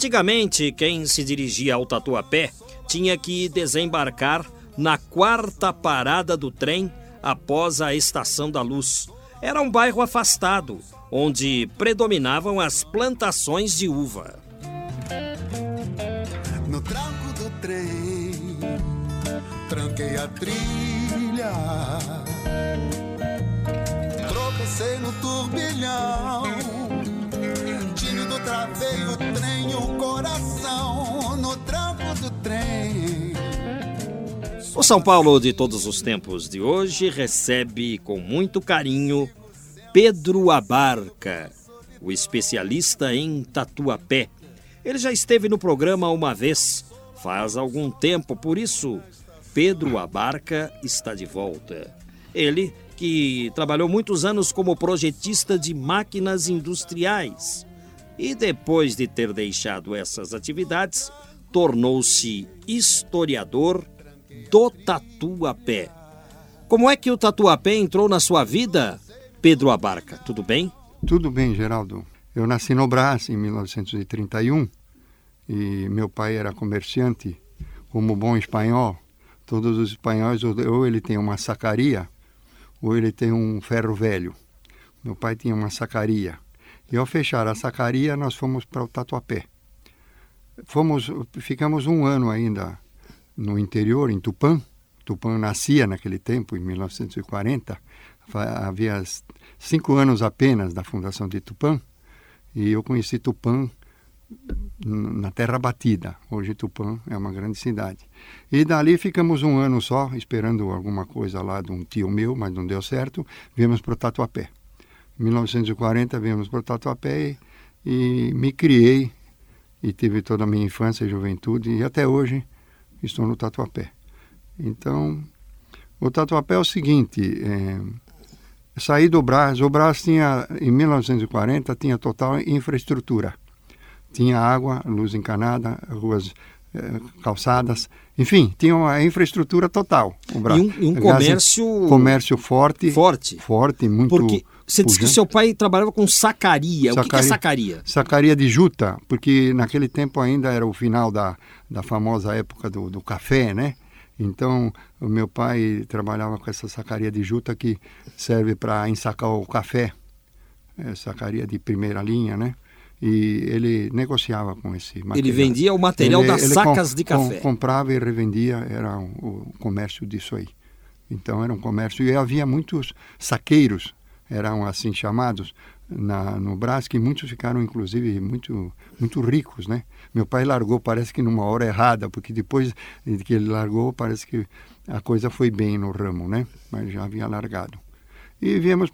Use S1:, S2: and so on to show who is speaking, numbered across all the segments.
S1: Antigamente, quem se dirigia ao Tatuapé tinha que desembarcar na quarta parada do trem após a Estação da Luz. Era um bairro afastado, onde predominavam as plantações de uva.
S2: No tranco do trem, tranquei a trilha, trem. O
S1: São Paulo de todos os tempos de hoje recebe com muito carinho Pedro Abarca, o especialista em tatuapé. Ele já esteve no programa uma vez, faz algum tempo, por isso Pedro Abarca está de volta. Ele que trabalhou muitos anos como projetista de máquinas industriais e depois de ter deixado essas atividades, tornou-se historiador do tatuapé. Como é que o tatuapé entrou na sua vida, Pedro Abarca? Tudo bem?
S3: Tudo bem, Geraldo. Eu nasci no Brás em 1931 e meu pai era comerciante. Como bom espanhol, todos os espanhóis ou ele tem uma sacaria ou ele tem um ferro velho. Meu pai tinha uma sacaria. E ao fechar a sacaria, nós fomos para o Tatuapé. Fomos, ficamos um ano ainda no interior, em Tupã. Tupã nascia naquele tempo, em 1940. Havia cinco anos apenas da fundação de Tupã. E eu conheci Tupã na Terra Batida. Hoje Tupã é uma grande cidade. E dali ficamos um ano só, esperando alguma coisa lá de um tio meu, mas não deu certo. Viemos para o Tatuapé. Em 1940 viemos para o Tatuapé e, e me criei e tive toda a minha infância e juventude e até hoje estou no Tatuapé. Então, o Tatuapé é o seguinte, é, saí do Brás, o Brás tinha, em 1940, tinha total infraestrutura. Tinha água, luz encanada, ruas é, calçadas, enfim, tinha uma infraestrutura total.
S1: O Brás. E um, e um comércio...
S3: comércio forte.
S1: Forte.
S3: Forte, muito...
S1: Porque você disse que seu pai trabalhava com sacaria. sacaria. O que, que é sacaria?
S3: Sacaria de juta, porque naquele tempo ainda era o final da, da famosa época do, do café, né? Então, o meu pai trabalhava com essa sacaria de juta que serve para ensacar o café. É, sacaria de primeira linha, né? E ele negociava com esse material.
S1: Ele vendia o material ele, das ele sacas com, de café.
S3: Com, comprava e revendia, era o, o comércio disso aí. Então, era um comércio. E havia muitos saqueiros eram assim chamados na, no Brás, que muitos ficaram, inclusive, muito, muito ricos, né? Meu pai largou, parece que numa hora errada, porque depois que ele largou, parece que a coisa foi bem no ramo, né? Mas já havia largado. E viemos,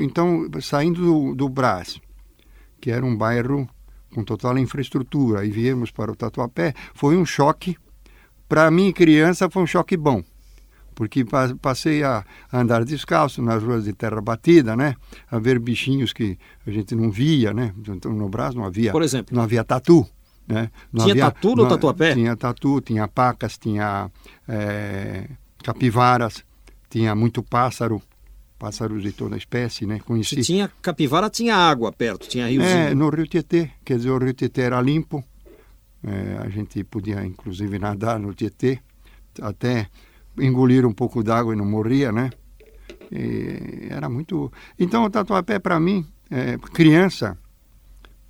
S3: então, saindo do, do Brás, que era um bairro com total infraestrutura, e viemos para o Tatuapé, foi um choque. Para mim, criança, foi um choque bom porque passei a andar descalço nas ruas de terra batida, né? A ver bichinhos que a gente não via, né? Então, no Brasil não havia.
S1: Por exemplo?
S3: Não havia tatu. Né?
S1: Não tinha
S3: havia,
S1: tatu no tatuapé?
S3: Tinha tatu, tinha pacas, tinha é, capivaras, tinha muito pássaro, pássaros de toda espécie, né?
S1: Conheci. Se tinha capivara, tinha água perto, tinha riozinho.
S3: É, no Rio Tietê, quer dizer, o Rio Tietê era limpo, é, a gente podia inclusive nadar no Tietê, até engolir um pouco d'água e não morria, né? E era muito. Então o tatuapé para mim, é, criança,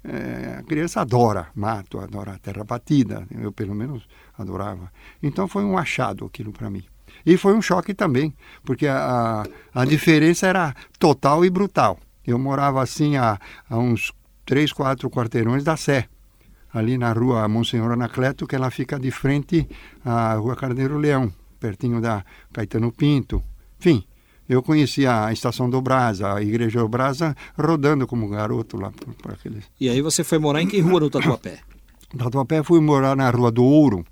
S3: é, a criança adora mato, adora terra batida. Eu pelo menos adorava. Então foi um achado aquilo para mim. E foi um choque também, porque a, a, a diferença era total e brutal. Eu morava assim a, a uns três, quatro quarteirões da Sé, ali na rua Monsenhor Anacleto, que ela fica de frente à rua Carneiro Leão, pertinho da Caetano Pinto. Enfim, Eu conhecia a Estação do Brasa, a Igreja do Brasa, rodando como garoto lá por, por aqueles...
S1: E aí você foi morar em que rua no Tatuapé?
S3: Tatuapé fui morar na Rua do Ouro,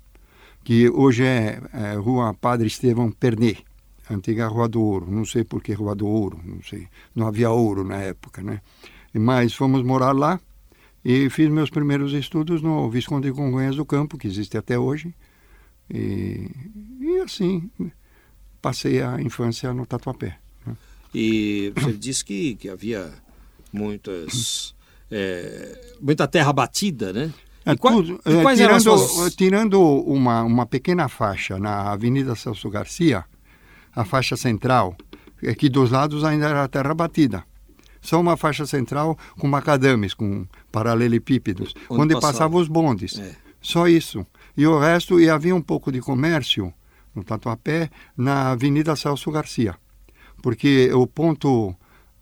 S3: que hoje é, é Rua Padre Estevão Pernet, antiga Rua do Ouro. Não sei por que Rua do Ouro, não sei. Não havia ouro na época, né? Mas fomos morar lá e fiz meus primeiros estudos no Visconde de Congonhas do Campo, que existe até hoje. E, e assim, passei a infância no Tatuapé. Né?
S1: E você disse que, que havia muitas, é, muita terra batida, né?
S3: É,
S1: qual,
S3: tudo, é, tirando,
S1: suas...
S3: tirando uma, uma pequena faixa na Avenida Celso Garcia, a faixa central, é que dos lados ainda era terra batida. Só uma faixa central com macadames, com paralelepípedos, onde, onde passavam os bondes. É. Só isso. E o resto, e havia um pouco de comércio no Tatuapé, na Avenida Celso Garcia. Porque o ponto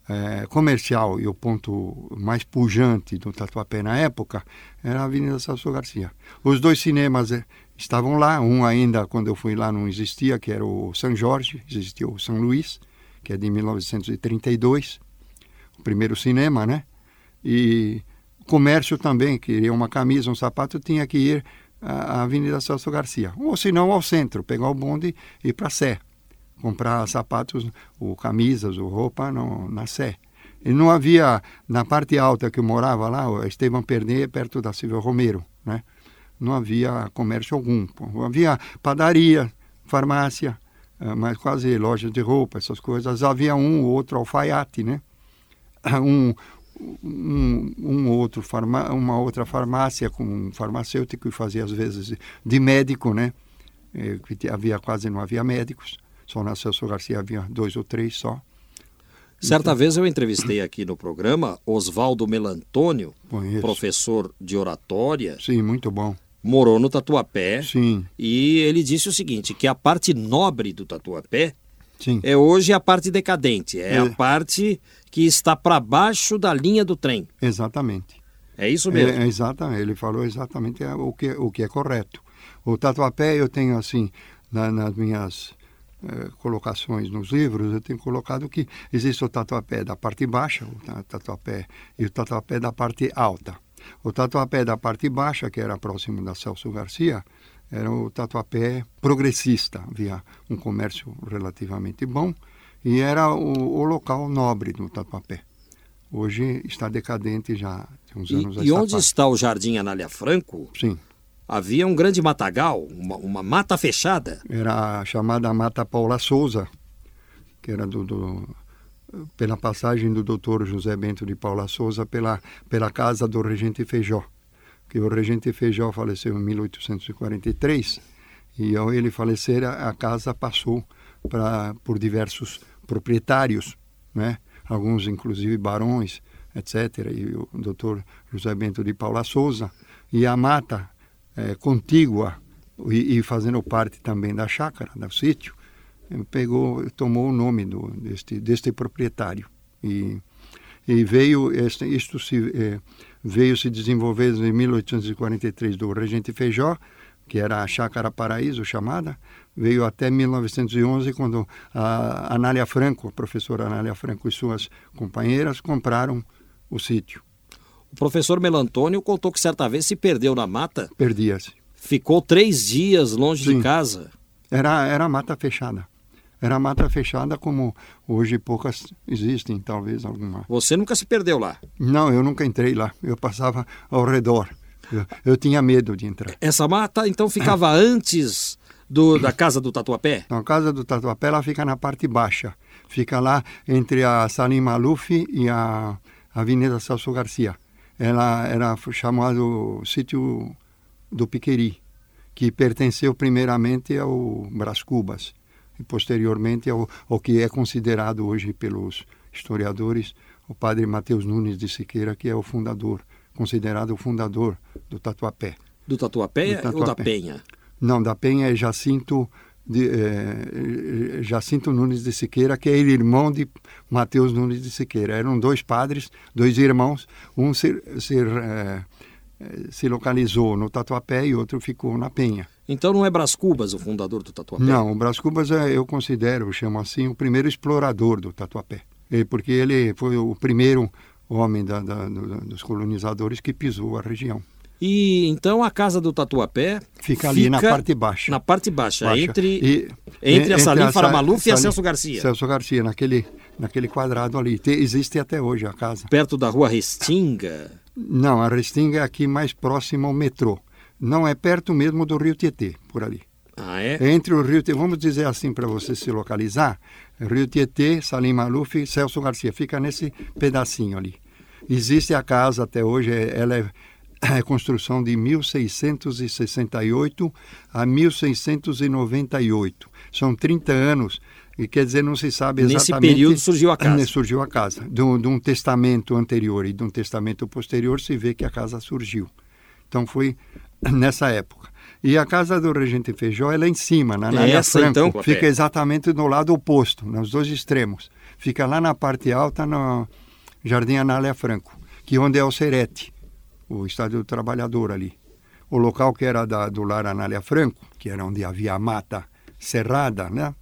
S3: é, comercial e o ponto mais pujante do Tatuapé na época era a Avenida Celso Garcia. Os dois cinemas é, estavam lá, um ainda quando eu fui lá não existia, que era o São Jorge, existia o São Luís, que é de 1932, o primeiro cinema, né? E comércio também, queria uma camisa, um sapato, tinha que ir à Avenida Celso Garcia, ou se não ao centro, pegar o bonde e ir para Sé comprar sapatos, ou camisas, ou roupa no, na Sé. E não havia, na parte alta que eu morava lá, o Esteban Pernet, perto da Silvio Romero, né? Não havia comércio algum. Havia padaria, farmácia, eh, mas quase lojas de roupa, essas coisas. Havia um ou outro alfaiate, né? Um, um, um outro farma, uma outra farmácia com um farmacêutico e fazia às vezes de médico, né? Eh, que havia quase não havia médicos. Só na Celso Garcia havia dois ou três só.
S1: Certa então, vez eu entrevistei aqui no programa Oswaldo Melantônio, conheço. professor de oratória.
S3: Sim, muito bom.
S1: Morou no Tatuapé.
S3: Sim.
S1: E ele disse o seguinte, que a parte nobre do Tatuapé Sim. é hoje a parte decadente, é, é. a parte que está para baixo da linha do trem.
S3: Exatamente.
S1: É isso mesmo?
S3: É, é exatamente, ele falou exatamente o que, o que é correto. O Tatuapé eu tenho assim, na, nas minhas eh, colocações nos livros, eu tenho colocado que existe o tatuapé da parte baixa, o tatuapé, e o tatuapé da parte alta. O tatuapé da parte baixa, que era próximo da Celso Garcia, era o tatuapé progressista, havia um comércio relativamente bom e era o, o local nobre do tatuapé. Hoje está decadente já, tem uns anos
S1: E, e onde parte. está o Jardim Anália Franco?
S3: Sim
S1: havia um grande matagal, uma, uma mata fechada.
S3: Era a chamada Mata Paula Souza, que era do, do, pela passagem do doutor José Bento de Paula Souza pela, pela casa do regente Feijó. Que o regente Feijó faleceu em 1843 e ao ele falecer a, casa passou pra, por diversos proprietários, né? alguns inclusive barões, etc. E o doutor José Bento de Paula Souza. E a mata é, contígua e, e, fazendo parte também da chácara, do sítio, pegou, tomou o nome do, deste, deste proprietário. E, e veio, este, isto se, é, veio se desenvolver em 1843 do Regente Feijó, que era a Chácara Paraíso chamada, veio até 1911, quando a Anália Franco, a professora Anália Franco e suas companheiras compraram o sítio.
S1: O professor Melantônio contou que certa vez se perdeu na mata.
S3: Perdia-se.
S1: Ficou três dias longe Sim. de casa.
S3: Era, era mata fechada. Era mata fechada como hoje poucas existem, talvez alguma.
S1: Você nunca se perdeu lá?
S3: Não, eu nunca entrei lá. Eu passava ao redor. Eu, eu tinha medo de entrar.
S1: Essa mata então ficava antes do, da casa do Tatuapé?
S3: Não, a casa do Tatuapé ela fica na parte baixa. Fica lá entre a Salim Maluf e a Avenida Celso Garcia ela era chamado sítio do Piqueri, que pertenceu primeiramente ao Brás Cubas e posteriormente ao, ao que é considerado hoje pelos historiadores o padre Mateus Nunes de Siqueira, que é o fundador, considerado o fundador do Tatuapé.
S1: Do Tatuapé, do Tatuapé. ou da Penha?
S3: Não, da Penha é Jacinto de, eh, Jacinto Nunes de Siqueira, que é irmão de Mateus Nunes de Siqueira. Eram dois padres, dois irmãos. Um se, se, eh, se localizou no Tatuapé e outro ficou na Penha.
S1: Então não é Brás Cubas o fundador do Tatuapé?
S3: Não, o Brás Cubas é, eu considero, eu chamo assim, o primeiro explorador do Tatuapé. É, porque ele foi o primeiro homem da, da, do, dos colonizadores que pisou a região.
S1: E então a casa do Tatuapé
S3: fica ali fica na parte baixa.
S1: Na parte baixa, baixa. entre e, entre a Salim Faramaluf e a Celso Garcia.
S3: Celso Garcia, naquele naquele quadrado ali. Te, existe até hoje a casa.
S1: Perto da rua Restinga?
S3: Não, a Restinga é aqui mais próximo ao metrô. Não é perto mesmo do Rio Tietê, por ali.
S1: Ah, é?
S3: Entre o Rio Tietê, vamos dizer assim para você se localizar, Rio Tietê, Salim Maluf Celso Garcia. Fica nesse pedacinho ali. Existe a casa até hoje, é, ela é, é construção de 1668 a 1698. São 30 anos e quer dizer, não se sabe exatamente...
S1: Nesse período surgiu a casa.
S3: Surgiu a casa. De um, de um testamento anterior e de um testamento posterior se vê que a casa surgiu. Então foi nessa época. E a casa do Regente Feijó é em cima, na Anália
S1: Essa,
S3: Franco.
S1: Então,
S3: fica exatamente do lado oposto, nos dois extremos. Fica lá na parte alta, no Jardim Anália Franco, que é onde é o Serete, o Estádio do Trabalhador ali. O local que era da, do lar Anália Franco, que era onde havia a mata cerrada, né?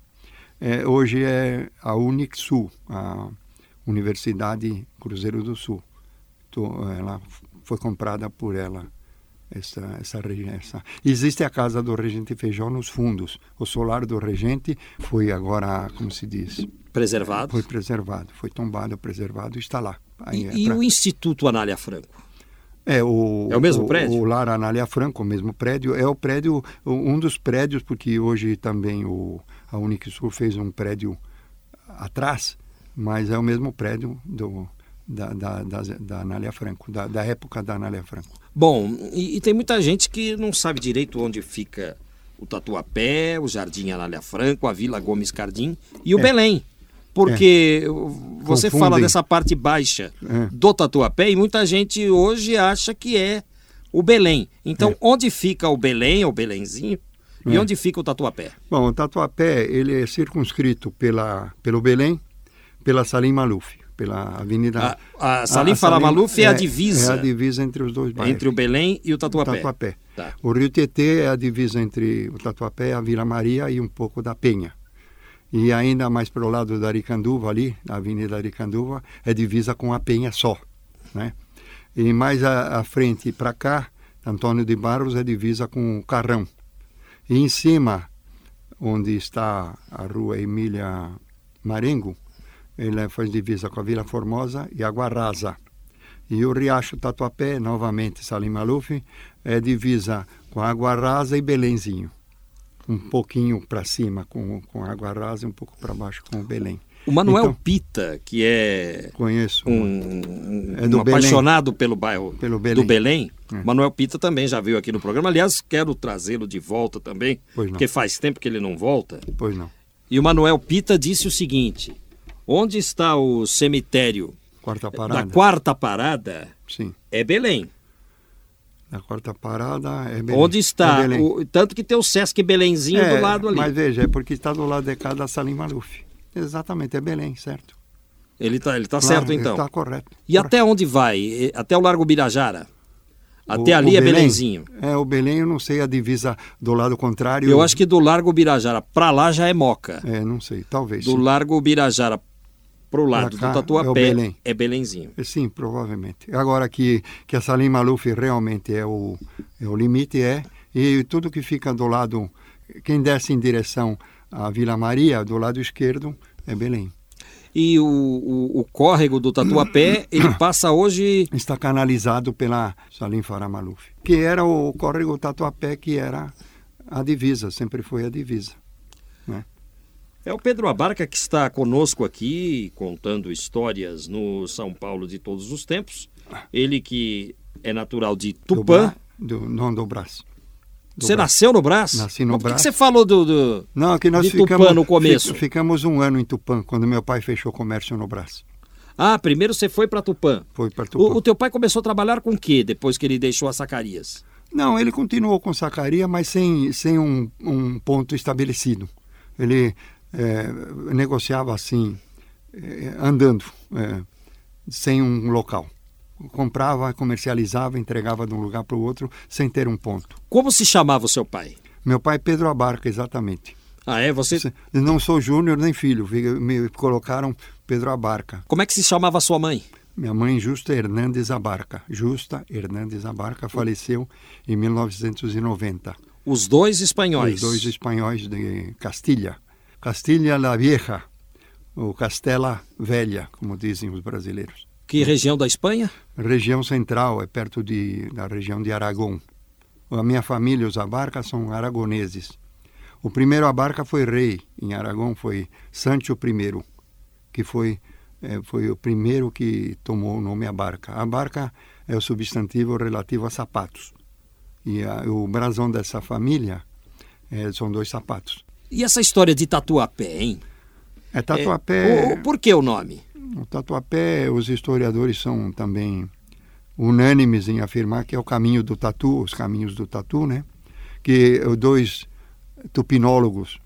S3: É, hoje é a Unixul, a Universidade Cruzeiro do Sul. Então, ela foi comprada por ela essa essa essa. Existe a casa do regente Feijó nos fundos. O solar do regente foi agora como se diz?
S1: Preservado.
S3: Foi preservado foi tombado preservado está lá.
S1: Aí, e, é pra... o Instituto Anália Franco?
S3: É o
S1: é o mesmo prédio?
S3: o, o Lar Anália Franco o mesmo prédio. É o prédio um dos prédios porque hoje também o a Unixul fez um prédio atrás, mas é o mesmo prédio do, da, da, da, da Anália Franco, da, da época da Anália Franco.
S1: Bom, e, e, tem muita gente que não sabe direito onde fica o Tatuapé, o Jardim Anália Franco, a Vila Gomes Cardim e o é. Belém. Porque é. você Confundem. fala dessa parte baixa é. do Tatuapé e muita gente hoje acha que é o Belém. Então, é. onde fica o Belém, o Belenzinho, e é. onde fica o Tatuapé?
S3: Bom, o Tatuapé ele é circunscrito pela, pelo Belém, pela Salim Maluf, pela Avenida...
S1: A, a Salim Fala Maluf é, é, a divisa?
S3: É a divisa entre os dois bairros.
S1: Entre o Belém e o Tatuapé.
S3: O, Tatuapé. Tá. o Rio Tietê é a divisa entre o Tatuapé, a Vila Maria e um pouco da Penha. E ainda mais para o lado da Aricanduva, ali, na Avenida Aricanduva, é divisa com a Penha só, né? E mais à, à frente para cá, Antônio de Barros é divisa com o Carrão, e em cima, onde está a rua Emília Marengo, ele faz divisa com a Vila Formosa e a Guarraza. E o Riacho Tatuapé, novamente Salim Maluf, é divisa com a Guarraza e Belenzinho. Um pouquinho para cima com, com a Guarraza e um pouco para baixo com o Belém.
S1: O Manuel então, Pita, que é
S3: conheço
S1: um, é um apaixonado pelo bairro pelo Belém. do Belém, é. Manuel Pita também já veio aqui no programa. Aliás, quero trazê-lo de volta também, porque faz tempo que ele não volta.
S3: Pois não.
S1: E o Manuel Pita disse o seguinte: onde está o cemitério
S3: quarta parada.
S1: da quarta parada?
S3: Sim.
S1: É Belém.
S3: Na quarta parada é Belém.
S1: Onde está? É o, tanto que tem o Sesc Belenzinho
S3: é,
S1: do lado ali.
S3: Mas veja, é porque está do lado de cá da Salim Maluf. Exatamente, é Belém, certo.
S1: Ele está ele tá claro, certo, então?
S3: Está correto.
S1: E correto. até onde vai? Até o Largo Birajara? Até o, ali o é Belém, Belenzinho.
S3: É, o Belém eu não sei a divisa do lado contrário.
S1: Eu acho que do Largo Birajara para lá já é Moca.
S3: É, não sei, talvez.
S1: Do sim. Largo Birajara para o lado do Tatuapé é, Belém. é Belenzinho.
S3: É, sim, provavelmente. Agora que, que a Salim Maluf realmente é o, é o limite, é. E tudo que fica do lado, quem desce em direção à Vila Maria, do lado esquerdo, é Belém.
S1: E o, o, o córrego do Tatuapé, ele passa hoje...
S3: Está canalizado pela Salim Faramaluf, que era o córrego Tatuapé, que era a divisa, sempre foi a divisa.
S1: É o Pedro Abarca que está conosco aqui, contando histórias no São Paulo de todos os tempos. Ele que é natural de Tupã.
S3: Do, do, não do Brás.
S1: Você nasceu no Brás?
S3: Nasci no Brás.
S1: Por que você falou do, do
S3: Não, que nós
S1: de
S3: ficamos,
S1: Tupã no começo?
S3: Ficamos um ano em Tupã, quando meu pai fechou comércio no Brás.
S1: Ah, primeiro você foi para Tupã.
S3: Foi para Tupã.
S1: O, o, teu pai começou a trabalhar com o quê depois que ele deixou as sacarias?
S3: Não, ele continuou com sacaria, mas sem, sem um, um ponto estabelecido. Ele é, negociava assim, é, andando, é, sem um local comprava, comercializava, entregava de um lugar para o outro sem ter um ponto.
S1: Como se chamava o seu pai?
S3: Meu pai é Pedro Abarca, exatamente.
S1: Ah, é? Você.
S3: Não sou júnior nem filho, me colocaram Pedro Abarca.
S1: Como é que se chamava sua mãe?
S3: Minha mãe, Justa Hernandes Abarca. Justa Hernandes Abarca faleceu em 1990.
S1: Os dois espanhóis.
S3: Os dois espanhóis de Castilha. Castilha la Vieja, ou Castela Velha, como dizem os brasileiros.
S1: Que região da Espanha?
S3: Região central, é perto de, da região de Aragão. A minha família, os Abarca, são aragoneses. O primeiro Abarca foi rei em Aragão, foi Sancho I, que foi, eh, foi o primeiro que tomou o nome Abarca. Abarca é o substantivo relativo a sapatos. E a, o brasão dessa família eh, são dois sapatos.
S1: E essa história de Tatuapé, hein?
S3: É Tatuapé.
S1: É, o- por que o nome?
S3: O Tatuapé, os historiadores são também unânimes em afirmar que é o caminho do tatu, os caminhos do tatu, né? Que os dois tupinólogos,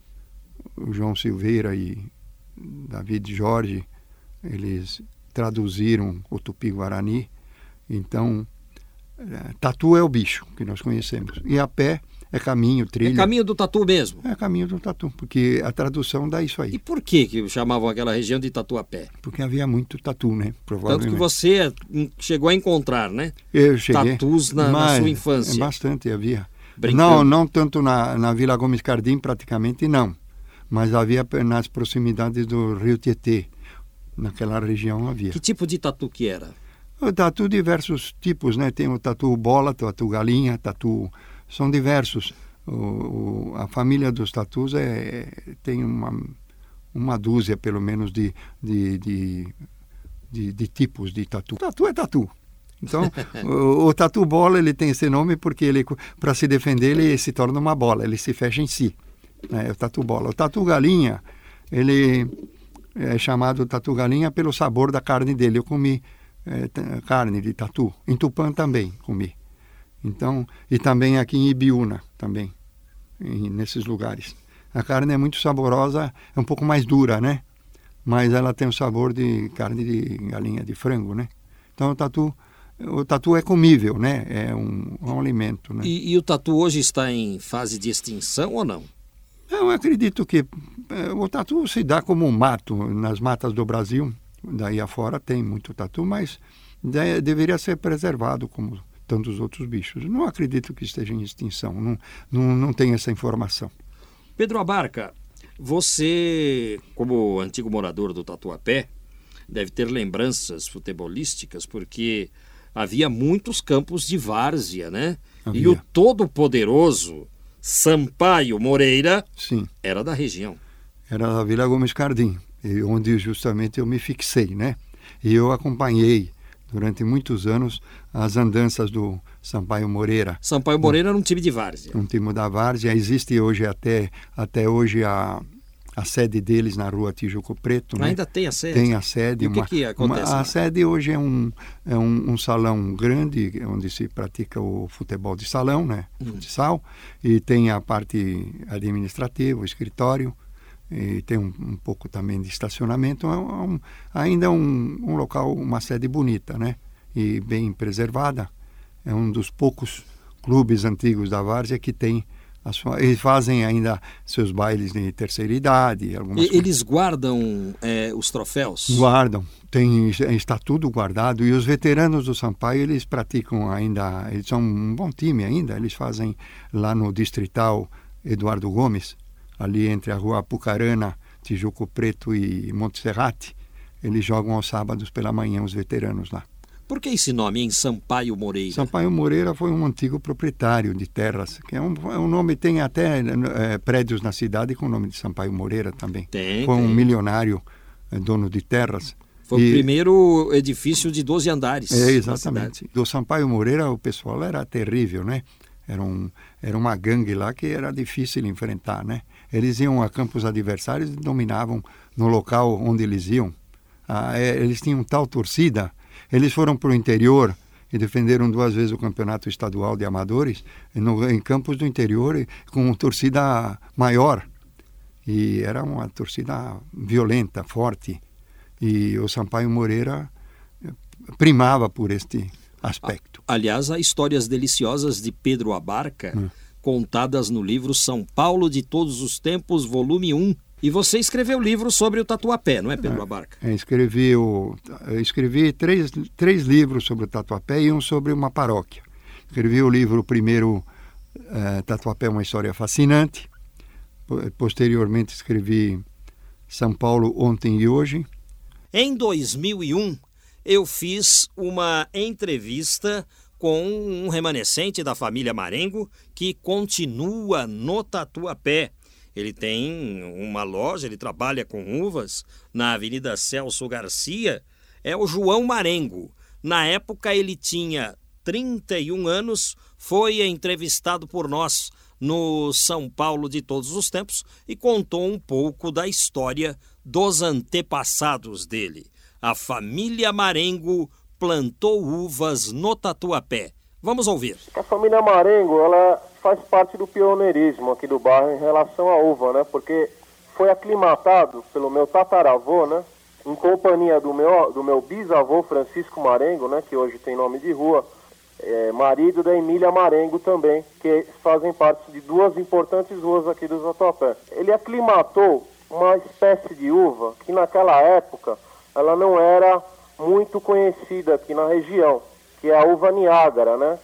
S3: o João Silveira e David Jorge, eles traduziram o tupi-guarani. Então, eh, tatu é o bicho que nós conhecemos. E a pé é caminho,
S1: É
S3: trilha.
S1: caminho do Tatu mesmo.
S3: É caminho do tatu, porque a tradução dá isso
S1: E
S3: aí.
S1: por que que chamavam aquela região de Tatuapé?
S3: Porque havia muito tatu, né?
S1: Tanto
S3: Provavelmente.
S1: que você chegou a encontrar, né?
S3: Eu cheguei.
S1: tatus na- na sua infância.
S3: Bastante havia.
S1: Brincando.
S3: Não, não tanto na, na Vila Gomes Cardim, praticamente não. Mas havia nas proximidades do Rio Tietê. Naquela região havia.
S1: Que tipo de tatu que era?
S3: O tatu diversos tipos, né? Tem o tatu bola, tatu galinha, tatu... São diversos. O, o- a família dos tatus é, tem uma, uma dúzia, pelo menos, de, de, de, de, de tipos de tatu. Tatu é tatu. Então, o, o tatu bola ele tem esse nome porque ele, para se defender, ele se torna uma bola, ele se fecha em si. né? É o tatu bola. O tatu galinha, ele é chamado tatu galinha pelo sabor da carne dele. Eu comi é, carne de tatu. Em Tupã também comi. Então, e também aqui em Ibiúna também, em- nesses lugares. A carne é muito saborosa, é um pouco mais dura, né? Mas ela tem o sabor de carne de galinha de frango, né? Então o tatu, o tatu é comível, né? É um, é um alimento, né?
S1: E, e o tatu hoje está em fase de extinção ou não?
S3: Eu acredito que eh, o tatu se dá como um mato nas matas do Brasil. Daí afora tem muito tatu, mas de- deveria ser preservado como tantos outros bichos. Não acredito que esteja em extinção, não, não, não tenho essa informação.
S1: Pedro Abarca, você, como antigo morador do Tatuapé, deve ter lembranças futebolísticas, porque havia muitos campos de várzea, né? E
S3: Havia.
S1: o todo-poderoso Sampaio Moreira
S3: Sim,
S1: era da região.
S3: era da Vila Gomes Cardim, e onde justamente eu me fixei, né? E eu acompanhei durante muitos anos as andanças do Sampaio Moreira.
S1: Sampaio Moreira era um time de várzea.
S3: um time da Várzea. Existe hoje até, até hoje a, a sede deles na rua Tijuco Preto. né?
S1: Ainda tem a sede?
S3: Tem a sede.
S1: E o que que acontece
S3: a
S1: lá?
S3: sede hoje é, um, é um, um salão grande onde se pratica o futebol de salão, né?
S1: Hum.
S3: Futsal. E tem a parte administrativa, o escritório. E tem um, um pouco também de estacionamento. É um, ainda um, um local, uma sede bonita, né? E bem preservada. É um dos poucos clubes antigos da Várzea que tem sua, eles fazem ainda seus bailes de terceira idade, algumas
S1: E- Eles guardam é, os troféus?
S3: Guardam, tem, está tudo guardado. E os veteranos do Sampaio, eles praticam ainda, eles são um bom time ainda. Eles fazem lá no Distrital Eduardo Gomes, ali entre a rua Apucarana, Tijuco Preto e Monte Serrate. Eles jogam aos sábados pela manhã, os veteranos lá.
S1: Por que esse nome, em Sampaio Moreira?
S3: Sampaio Moreira foi um antigo proprietário de terras, que é um, é um nome, tem até eh, prédios na cidade com o nome de Sampaio Moreira também.
S1: Tem,
S3: Foi um
S1: tem.
S3: milionário eh, dono de terras.
S1: Foi
S3: E-
S1: o primeiro edifício de 12 andares.
S3: É, exatamente. Do Sampaio Moreira, o pessoal era terrível, né? Era, um, era uma gangue lá que era difícil enfrentar, né? Eles iam a campos adversários e dominavam no local onde eles iam. Ah, é, eles tinham tal torcida, eles foram para o interior e defenderam duas vezes o campeonato estadual de amadores no, em campos do interior com torcida maior. E era uma torcida violenta, forte. E o Sampaio Moreira eh, primava por este aspecto.
S1: Aliás, há histórias deliciosas de Pedro Abarca
S3: Hum.
S1: Contadas no livro São Paulo de Todos os Tempos, volume 1. E você escreveu o livro sobre o Tatuapé, não é, Pedro Abarca?
S3: É, escrevi, o, escrevi três, três livros sobre o Tatuapé e um sobre uma paróquia. Escrevi o livro primeiro, é, Tatuapé, uma história fascinante. Posteriormente escrevi São Paulo, ontem e hoje.
S1: Em 2001, eu fiz uma entrevista com um remanescente da família Marengo que continua no Tatuapé. Ele tem uma loja, ele trabalha com uvas na Avenida Celso Garcia. É o João Marengo. Na época ele tinha 31 anos, foi entrevistado por nós no São Paulo de todos os tempos e contou um pouco da história dos antepassados dele. A família Marengo plantou uvas no Tatuapé. Vamos ouvir.
S4: A família Marengo, ela faz parte do pioneirismo aqui do bairro em relação à uva, né? Porque foi aclimatado pelo meu tataravô, né? Em companhia do meu, do meu bisavô Francisco Marengo, né? Que hoje tem nome de rua. É, marido da Emília Marengo também, que fazem parte de duas importantes ruas aqui do Tatuapé. Ele aclimatou uma espécie de uva que naquela época ela não era muito conhecida aqui na região, que é a uva Niágara, né?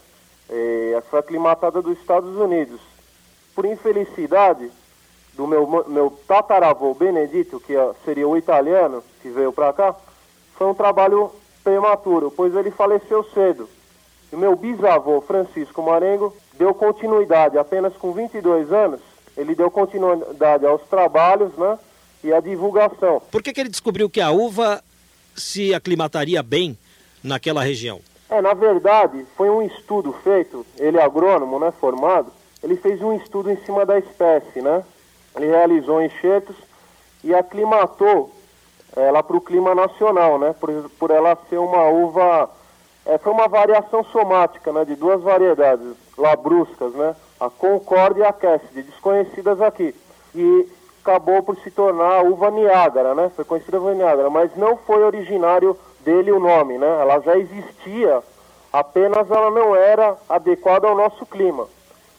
S4: É, foi aclimatada dos Estados Unidos. Por infelicidade do meu, meu tataravô Benedito, que é, seria o italiano que veio para cá, foi um trabalho prematuro, pois ele faleceu cedo. E meu bisavô Francisco Marengo deu continuidade apenas com 22 anos. Ele deu continuidade aos trabalhos, né? E à divulgação.
S1: Por que, que ele descobriu que a uva se aclimataria bem naquela região?
S4: É, na verdade, foi um estudo feito, ele é agrônomo, né, formado, ele fez um estudo em cima da espécie, né? Ele realizou enxertos e aclimatou ela para o clima nacional, né? Por, por ela ser uma uva, é, foi uma variação somática, né? De duas variedades labruscas, né? A Concorde e a Cassidy, desconhecidas aqui. E acabou por se tornar uva Niágara, né? Foi conhecida como Niágara, mas não foi originário dele o nome, né? Ela já existia, apenas ela não era adequada ao nosso clima.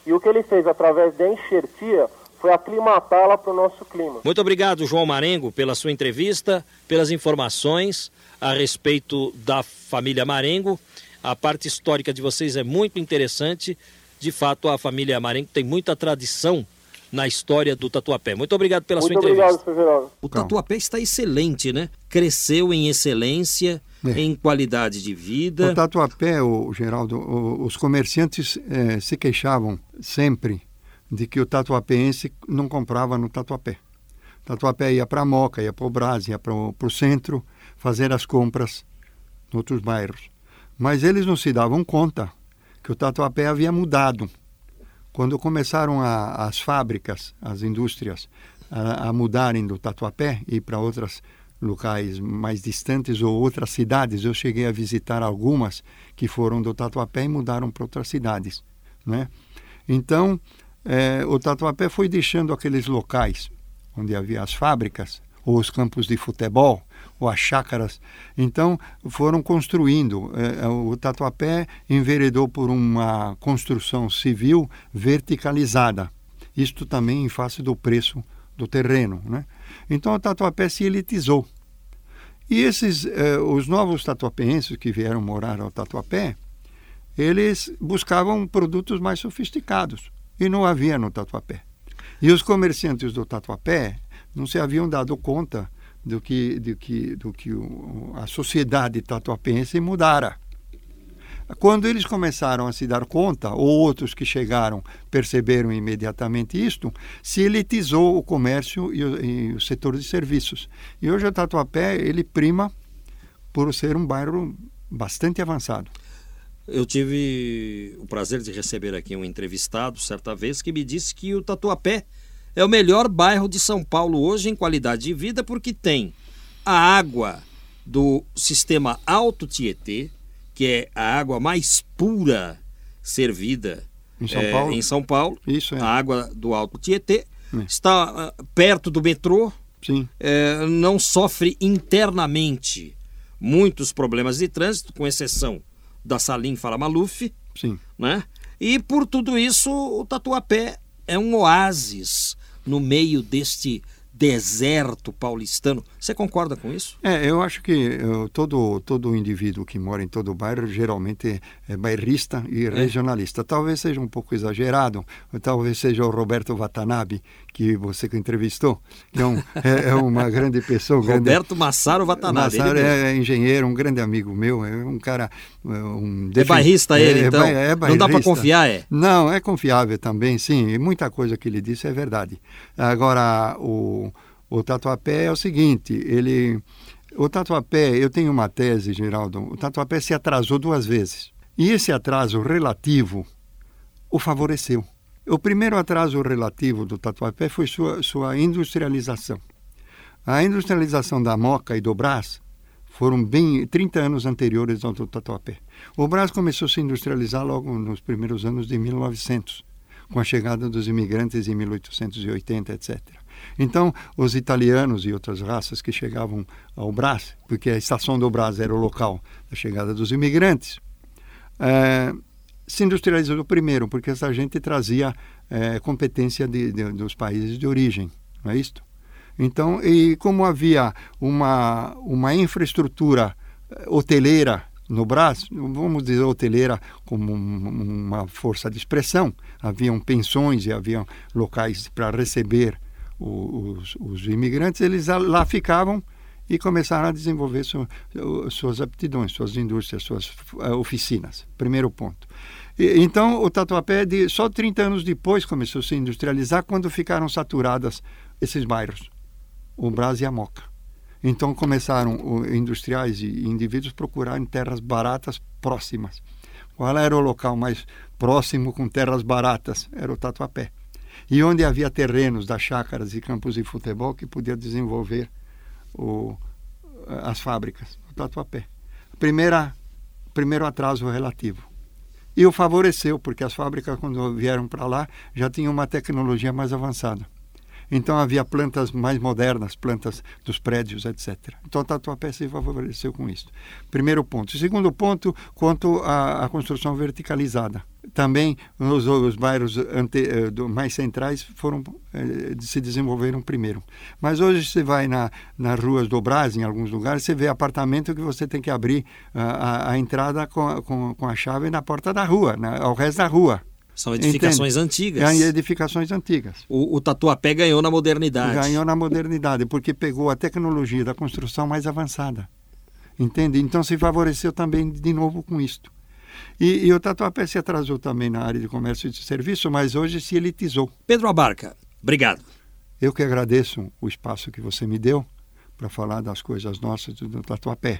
S4: E o que ele fez através da enxertia foi aclimatá-la para o nosso clima.
S1: Muito obrigado, João Marengo, pela sua entrevista, pelas informações a respeito da família Marengo. A parte histórica de vocês é muito interessante. De fato, a família Marengo tem muita tradição na história do Tatuapé. Muito obrigado pela
S4: Muito
S1: sua entrevista.
S4: obrigado, seu Geraldo.
S1: O Tatuapé está excelente, né? Cresceu em excelência,
S3: É.
S1: em qualidade de
S3: O
S1: vida.
S3: Tatuapé, o Geraldo, o- os comerciantes eh, se queixavam sempre de que o tatuapense não comprava no Tatuapé. O Tatuapé ia para a Moca, ia para o Brás, ia para o centro fazer as compras em outros bairros. Mas eles não se davam conta que o Tatuapé havia mudado. Quando começaram a, as fábricas, as indústrias, a, a mudarem do Tatuapé e para outros locais mais distantes ou outras cidades, eu cheguei a visitar algumas que foram do Tatuapé e mudaram para outras cidades, né? Então, eh, o Tatuapé foi deixando aqueles locais onde havia as fábricas, os campos de futebol, ou as chácaras. Então, foram construindo. Eh, o Tatuapé enveredou por uma construção civil verticalizada. Isto também em face do preço do terreno. Né? Então, o Tatuapé se elitizou. E esses, eh, os novos tatuapenses que vieram morar ao Tatuapé, eles buscavam produtos mais sofisticados e não havia no Tatuapé. E os comerciantes do Tatuapé não se haviam dado conta do que, do que, do que o, a sociedade tatuapense mudara. Quando eles começaram a se dar conta, ou outros que chegaram perceberam imediatamente isto, se elitizou o comércio e o, e o setor de serviços. E hoje o Tatuapé ele prima por ser um bairro bastante avançado.
S1: Eu tive o prazer de receber aqui um entrevistado, certa vez, que me disse que o Tatuapé é o melhor bairro de São Paulo hoje em qualidade de vida, porque tem a água do sistema Alto Tietê, que é a água mais pura servida
S3: Em São
S1: eh,
S3: Paulo?
S1: em São Paulo.
S3: Isso é.
S1: A água do Alto Tietê
S3: É.
S1: está ah, perto do metrô,
S3: Sim.
S1: eh, não sofre internamente muitos problemas de trânsito, com exceção da Salim Fala Maluf,
S3: Sim.
S1: né? E por tudo isso, o Tatuapé é um oásis no meio deste deserto paulistano. Você concorda com isso?
S3: É, eu acho que eu, todo, todo indivíduo que mora em todo bairro geralmente é bairrista e é. regionalista. Talvez seja um pouco exagerado, talvez seja o Roberto Watanabe, que você que entrevistou, que é, um, é, é uma grande pessoa.
S1: Roberto Massaro Watanabe.
S3: Massaro é engenheiro, um grande amigo meu, é um cara... É um
S1: é bairrista ele, é, então? É. Não dá para confiar, é?
S3: Não, é confiável também, sim. E muita coisa que ele disse é verdade. Agora, o o Tatuapé é o seguinte, ele... O Tatuapé, eu tenho uma tese, Geraldo, o Tatuapé se atrasou duas vezes. E esse atraso relativo o favoreceu. O primeiro atraso relativo do Tatuapé foi sua, sua industrialização. A industrialização da Moca e do Brás foram bem 30 anos anteriores ao do Tatuapé. O Brás começou a se industrializar logo nos primeiros anos de 1900, com a chegada dos imigrantes em 1880, etc. Então, os italianos e outras raças que chegavam ao Brás, porque a estação do Brás era o local da chegada dos imigrantes, é, se industrializou primeiro, porque essa gente trazia é, competência de, de, dos países de origem, não é isto? Então, e como havia uma, uma infraestrutura eh, hoteleira no Brás, vamos dizer hoteleira como uma força de expressão, haviam pensões e haviam locais para receber os, os imigrantes, eles lá ficavam e começaram a desenvolver suas aptidões, suas indústrias, suas uh, oficinas. Primeiro ponto. E, então, o Tatuapé, de, só 30 anos depois, começou a se industrializar quando ficaram saturadas esses bairros, o Brás e a Moca. Então, começaram o, industriais e indivíduos procurarem terras baratas próximas. Qual era o local mais próximo com terras baratas? Era o Tatuapé e onde havia terrenos das chácaras e campos de futebol que podia desenvolver o, as fábricas, o Tatuapé. Primeira, primeiro atraso relativo. E o favoreceu, porque as fábricas, quando vieram para lá, já tinham uma tecnologia mais avançada. Então havia plantas mais modernas, plantas dos prédios, etc. Então Tatuapé se favoreceu com isso. Primeiro ponto. Segundo ponto, quanto à, à construção verticalizada. Também os, os bairros ante, eh, mais centrais foram eh, se desenvolveram primeiro. Mas hoje você vai na, nas ruas do Brasil, em alguns lugares, você vê apartamento que você tem que abrir a, a, a entrada com, com, com, a chave na porta da rua, na, ao resto da rua.
S1: São edificações Entende? antigas.
S3: É, edificações antigas.
S1: O, o Tatuapé ganhou na modernidade.
S3: Ganhou na modernidade, porque pegou a tecnologia da construção mais avançada. Entende? Então se favoreceu também de novo com isto. E, e o Tatuapé se atrasou também na área de comércio e de serviço, mas hoje se elitizou.
S1: Pedro Abarca, obrigado.
S3: Eu que agradeço o espaço que você me deu para falar das coisas nossas do Tatuapé.